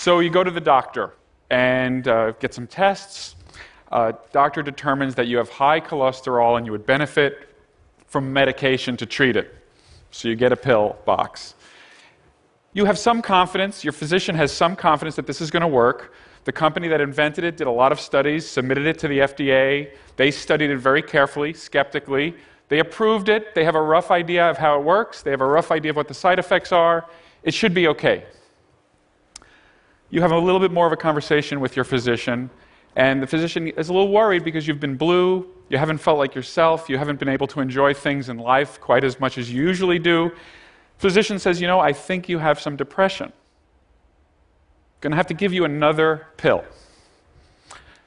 So you go to the doctor and uh, get some tests. Uh, doctor determines that you have high cholesterol and you would benefit from medication to treat it. So you get a pill box. You have some confidence, your physician has some confidence that this is going to work. The company that invented it did a lot of studies, submitted it to the FDA. They studied it very carefully, skeptically. They approved it. They have a rough idea of how it works. They have a rough idea of what the side effects are. It should be okay. You have a little bit more of a conversation with your physician, and the physician is a little worried because you've been blue, you haven't felt like yourself, you haven't been able to enjoy things in life quite as much as you usually do. Physician says, You know, I think you have some depression. Going to have to give you another pill.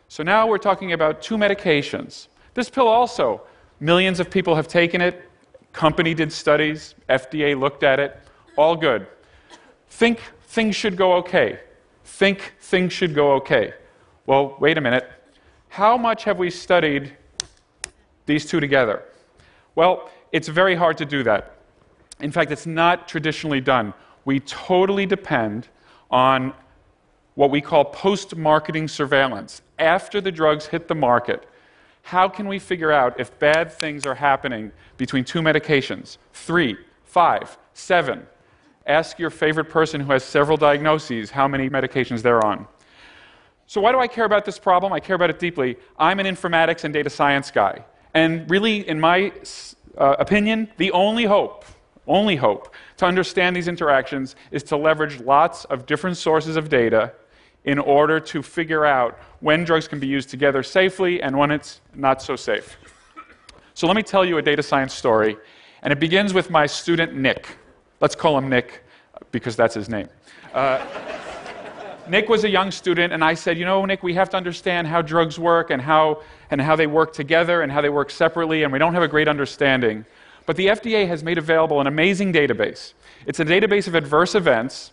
So now we're talking about two medications. This pill also, millions of people have taken it. Company did studies, FDA looked at it, all good. Think things should go okay. Think things should go okay. Well, wait a minute. How much have we studied these two together? Well, it's very hard to do that. In fact, it's not traditionally done. We totally depend on what we call post marketing surveillance. After the drugs hit the market, how can we figure out if bad things are happening between two medications? Three, five, seven. Ask your favorite person who has several diagnoses how many medications they're on. So, why do I care about this problem? I care about it deeply. I'm an informatics and data science guy. And really, in my uh, opinion, the only hope only hope to understand these interactions is to leverage lots of different sources of data in order to figure out when drugs can be used together safely and when it's not so safe. So let me tell you a data science story, and it begins with my student Nick. Let's call him Nick because that's his name. Uh, Nick was a young student, and I said, You know, Nick, we have to understand how drugs work and how, and how they work together and how they work separately, and we don't have a great understanding. But the FDA has made available an amazing database. It's a database of adverse events.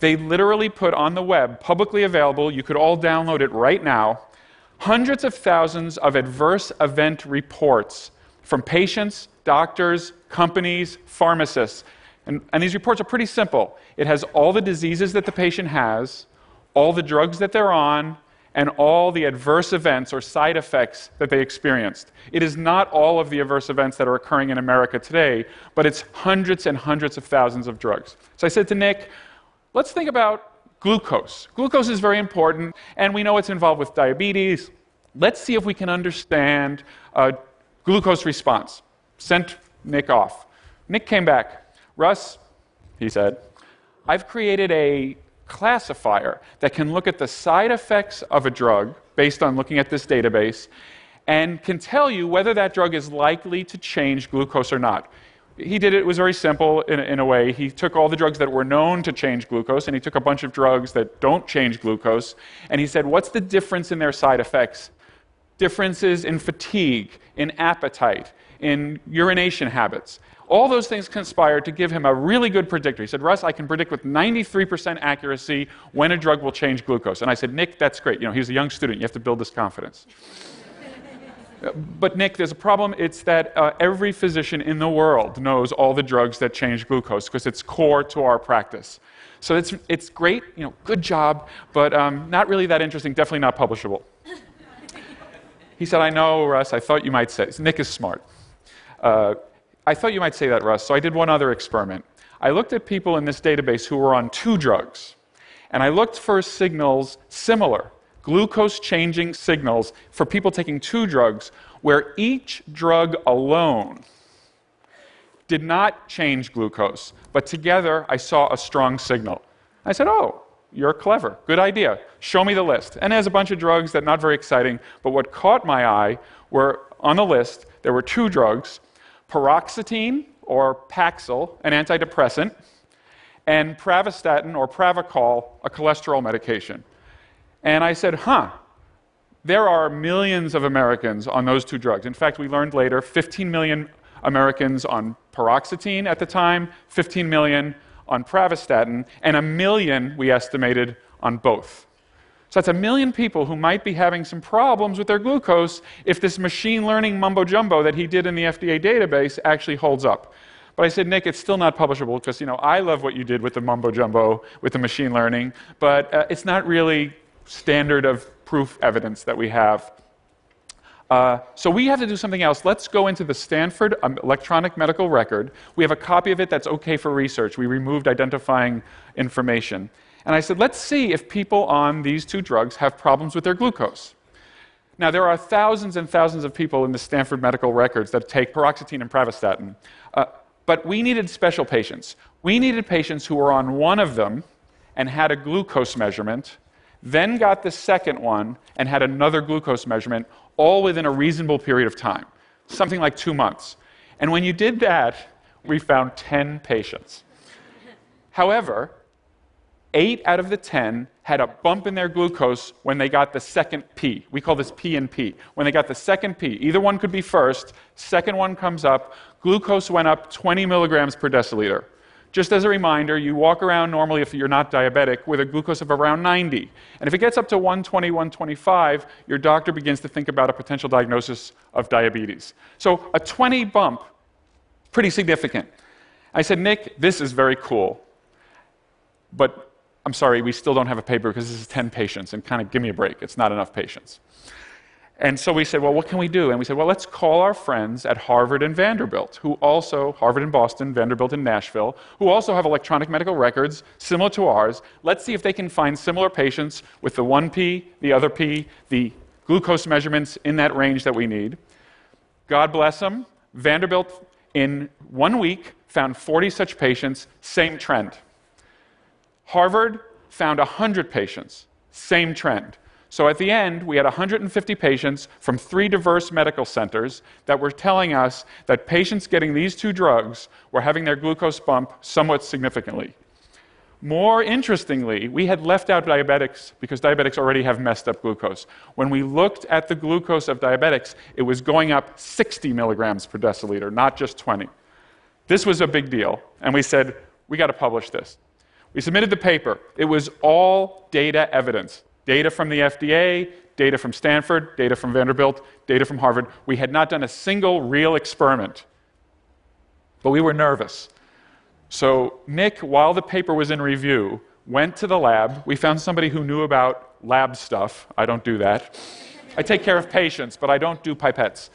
They literally put on the web, publicly available, you could all download it right now, hundreds of thousands of adverse event reports from patients, doctors, companies, pharmacists. And, and, these reports are pretty simple. It has all the diseases that the patient has, all the drugs that they're on, and all the adverse events or side effects that they experienced. It is not all of the adverse events that are occurring in America today, but it's hundreds and hundreds of thousands of drugs. So I said to Nick, let's think about glucose. Glucose is very important, and we know it's involved with diabetes. Let's see if we can understand uh, glucose response. Sent Nick off. Nick came back. Russ, he said, I've created a classifier that can look at the side effects of a drug based on looking at this database and can tell you whether that drug is likely to change glucose or not. He did it, it was very simple in, in, a way. He took all the drugs that were known to change glucose and he took a bunch of drugs that don't change glucose and he said, What's the difference in their side effects? Differences in fatigue, in appetite, in urination habits. All those things conspired to give him a really good predictor. He said, Russ, I can predict with 93% accuracy when a drug will change glucose. And I said, Nick, that's great. You know, he's a young student. You have to build this confidence. but Nick, there's a problem. It's that uh, every physician in the world knows all the drugs that change glucose because it's core to our practice. So it's, it's great, you know, good job, but um, not really that interesting, definitely not publishable. he said, I know, Russ, I thought you might say. Nick is smart. Uh, I thought you might say that, Russ, so I did one other experiment. I looked at people in this database who were on two drugs, and I looked for signals similar, glucose changing signals, for people taking two drugs, where each drug alone did not change glucose, but together I saw a strong signal. I said, Oh, you're clever. Good idea. Show me the list. And there's a bunch of drugs that not very exciting, but what caught my eye were on the list, there were two drugs paroxetine or Paxil, an antidepressant, and pravastatin or Pravachol, a cholesterol medication. And I said, huh, there are millions of Americans on those two drugs. In fact, we learned later 15 million Americans on paroxetine at the time, 15 million on pravastatin, and a million, we estimated, on both. So that's a million people who might be having some problems with their glucose if this machine learning mumbo jumbo that he did in the FDA database actually holds up. But I said, Nick, it's still not publishable because you know I love what you did with the mumbo jumbo with the machine learning, but uh, it's not really standard of proof evidence that we have. Uh, so we have to do something else. Let's go into the Stanford um, electronic medical record. We have a copy of it that's okay for research. We removed identifying information. And I said, let's see if people on these two drugs have problems with their glucose. Now, there are thousands and thousands of people in the Stanford medical records that take paroxetine and pravastatin. Uh, but we needed special patients. We needed patients who were on one of them and had a glucose measurement, then got the second one and had another glucose measurement, all within a reasonable period of time, something like two months. And when you did that, we found 10 patients. However, eight out of the 10 had a bump in their glucose when they got the second P. We call this P and P. When they got the second P, either one could be first, second one comes up, glucose went up 20 milligrams per deciliter. Just as a reminder, you walk around normally if you're not diabetic with a glucose of around 90. And if it gets up to 120, 125, your doctor begins to think about a potential diagnosis of diabetes. So a 20 bump, pretty significant. I said, Nick, this is very cool. But I'm sorry, we still don't have a paper because this is 10 patients, and kind of give me a break. It's not enough patients. And so we said, well, what can we do? And we said, well, let's call our friends at Harvard and Vanderbilt, who also, Harvard in Boston, Vanderbilt in Nashville, who also have electronic medical records similar to ours. Let's see if they can find similar patients with the one P, the other P, the glucose measurements in that range that we need. God bless them. Vanderbilt, in one week, found 40 such patients, same trend. Harvard found 100 patients, same trend. So at the end, we had 150 patients from three diverse medical centers that were telling us that patients getting these two drugs were having their glucose bump somewhat significantly. More interestingly, we had left out diabetics because diabetics already have messed up glucose. When we looked at the glucose of diabetics, it was going up 60 milligrams per deciliter, not just 20. This was a big deal, and we said, we got to publish this. We submitted the paper. It was all data evidence data from the FDA, data from Stanford, data from Vanderbilt, data from Harvard. We had not done a single real experiment, but we were nervous. So, Nick, while the paper was in review, went to the lab. We found somebody who knew about lab stuff. I don't do that. I take care of patients, but I don't do pipettes.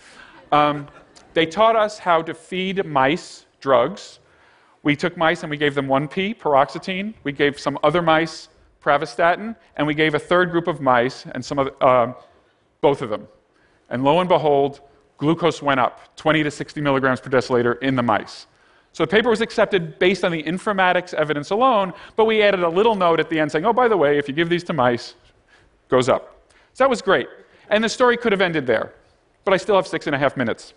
Um, they taught us how to feed mice drugs. We took mice and we gave them 1P, paroxetine. We gave some other mice pravastatin, and we gave a third group of mice, and some of, uh, both of them. And lo and behold, glucose went up 20 to 60 milligrams per deciliter in the mice. So the paper was accepted based on the informatics evidence alone, but we added a little note at the end saying, oh, by the way, if you give these to mice, goes up. So that was great. And the story could have ended there, but I still have six and a half minutes.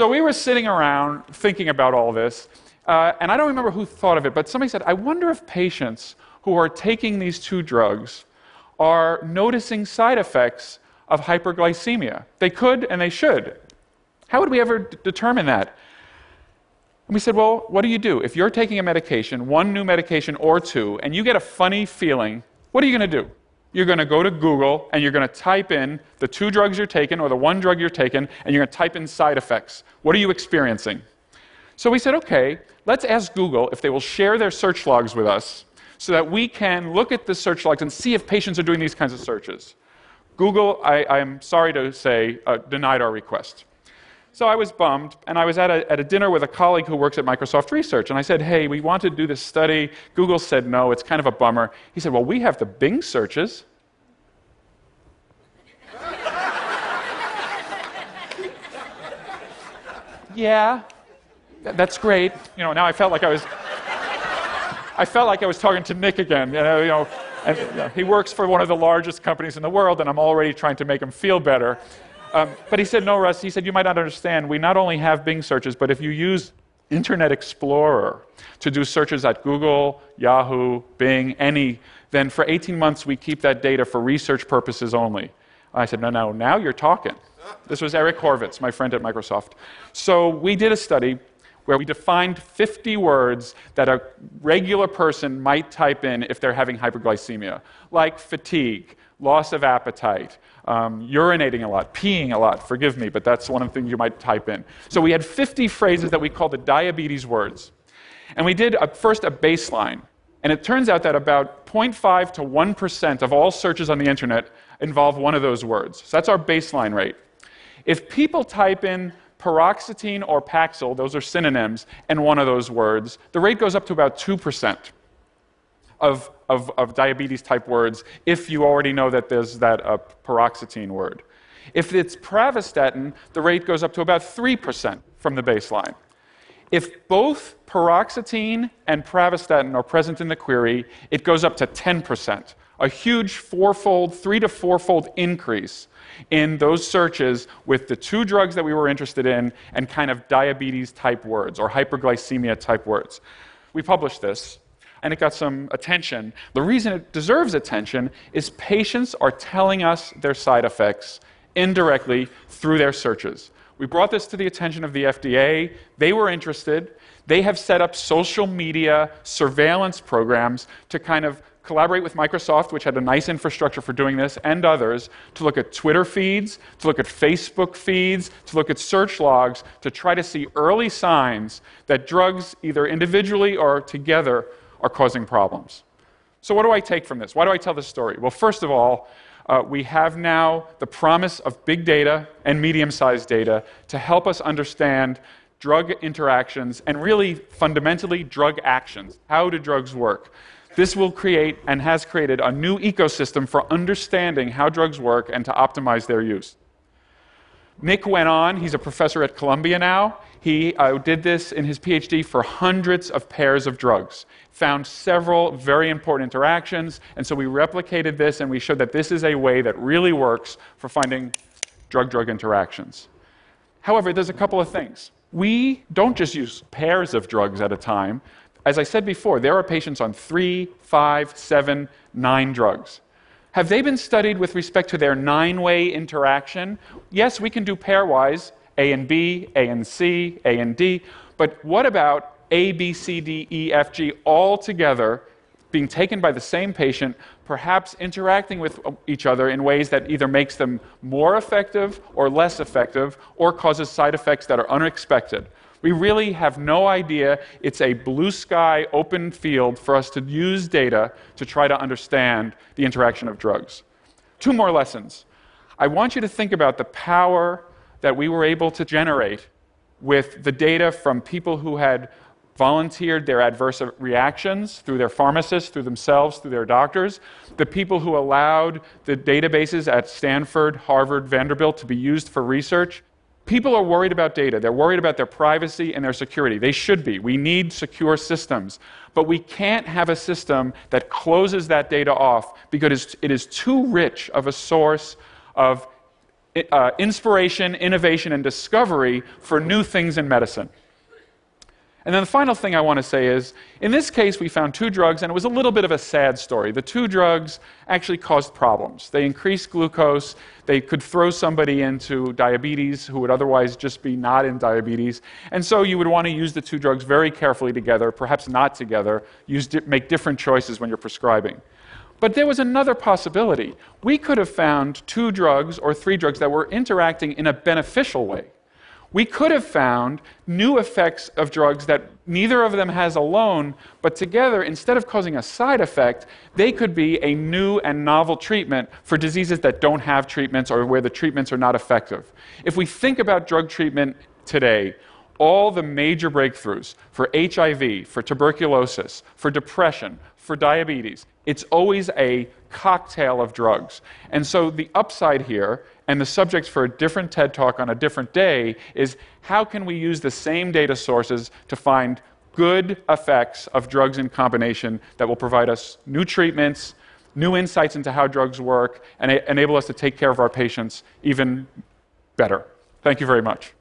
So we were sitting around thinking about all this, uh, and I don't remember who thought of it, but somebody said, I wonder if patients who are taking these two drugs are noticing side effects of hyperglycemia. They could and they should. How would we ever d- determine that? And we said, well, what do you do? If you're taking a medication, one new medication or two, and you get a funny feeling, what are you going to do? You're going to go to Google and you're going to type in the two drugs you're taking or the one drug you're taking, and you're going to type in side effects. What are you experiencing? So we said, okay, let's ask Google if they will share their search logs with us so that we can look at the search logs and see if patients are doing these kinds of searches. Google, I, am sorry to say, uh, denied our request. So I was bummed, and I was at a, at a dinner with a colleague who works at Microsoft Research, and I said, Hey, we want to do this study. Google said no, it's kind of a bummer. He said, Well, we have the Bing searches. yeah, that's great. You know, now I felt like I was, I felt like I was talking to Nick again. You know, you know, and you know, he works for one of the largest companies in the world, and I'm already trying to make him feel better. Um, but he said, no, Russ. He said, you might not understand. We not only have Bing searches, but if you use Internet Explorer to do searches at Google, Yahoo, Bing, any, then for 18 months we keep that data for research purposes only. I said, no, no, now you're talking. This was Eric Horvitz, my friend at Microsoft. So we did a study where we defined 50 words that a regular person might type in if they're having hyperglycemia, like fatigue, loss of appetite, um, urinating a lot, peeing a lot, forgive me, but that's one of the things you might type in. So we had 50 phrases that we called the diabetes words. And we did a, first a baseline. And it turns out that about 0.5 to 1% of all searches on the internet involve one of those words. So that's our baseline rate. If people type in paroxetine or Paxil, those are synonyms, and one of those words, the rate goes up to about 2% of, of, of diabetes type words if you already know that there's that uh, paroxetine word. If it's pravastatin, the rate goes up to about 3% from the baseline. If both paroxetine and pravastatin are present in the query, it goes up to 10%, a huge fourfold, three to fourfold increase in those searches with the two drugs that we were interested in and kind of diabetes type words or hyperglycemia type words. We published this and it got some attention. The reason it deserves attention is patients are telling us their side effects indirectly through their searches. We brought this to the attention of the FDA. They were interested. They have set up social media surveillance programs to kind of collaborate with Microsoft, which had a nice infrastructure for doing this, and others, to look at Twitter feeds, to look at Facebook feeds, to look at search logs, to try to see early signs that drugs, either individually or together, are causing problems. So, what do I take from this? Why do I tell this story? Well, first of all, uh, we have now the promise of big data and medium sized data to help us understand drug interactions and really fundamentally drug actions. How do drugs work? This will create and has created a new ecosystem for understanding how drugs work and to optimize their use. Nick went on, he's a professor at Columbia now. He uh, did this in his PhD for hundreds of pairs of drugs, found several very important interactions, and so we replicated this and we showed that this is a way that really works for finding drug drug interactions. However, there's a couple of things. We don't just use pairs of drugs at a time. As I said before, there are patients on three, five, seven, nine drugs. Have they been studied with respect to their nine way interaction? Yes, we can do pairwise A and B, A and C, A and D, but what about A, B, C, D, E, F, G all together being taken by the same patient, perhaps interacting with each other in ways that either makes them more effective or less effective or causes side effects that are unexpected? We really have no idea. It's a blue sky, open field for us to use data to try to understand the interaction of drugs. Two more lessons. I want you to think about the power that we were able to generate with the data from people who had volunteered their adverse reactions through their pharmacists, through themselves, through their doctors, the people who allowed the databases at Stanford, Harvard, Vanderbilt to be used for research, People are worried about data. They're worried about their privacy and their security. They should be. We need secure systems. But we can't have a system that closes that data off because it is too rich of a source of uh, inspiration, innovation, and discovery for new things in medicine. And then the final thing I want to say is in this case, we found two drugs, and it was a little bit of a sad story. The two drugs actually caused problems. They increased glucose, they could throw somebody into diabetes who would otherwise just be not in diabetes. And so you would want to use the two drugs very carefully together, perhaps not together, use, make different choices when you're prescribing. But there was another possibility. We could have found two drugs or three drugs that were interacting in a beneficial way we could have found new effects of drugs that neither of them has alone, but together, instead of causing a side effect, they could be a new and novel treatment for diseases that don't have treatments or where the treatments are not effective. If we think about drug treatment today, all the major breakthroughs for HIV, for tuberculosis, for depression, for diabetes, it's always a cocktail of drugs. And so the upside here and the subject for a different TED talk on a different day is how can we use the same data sources to find good effects of drugs in combination that will provide us new treatments, new insights into how drugs work, and enable us to take care of our patients even better. Thank you very much.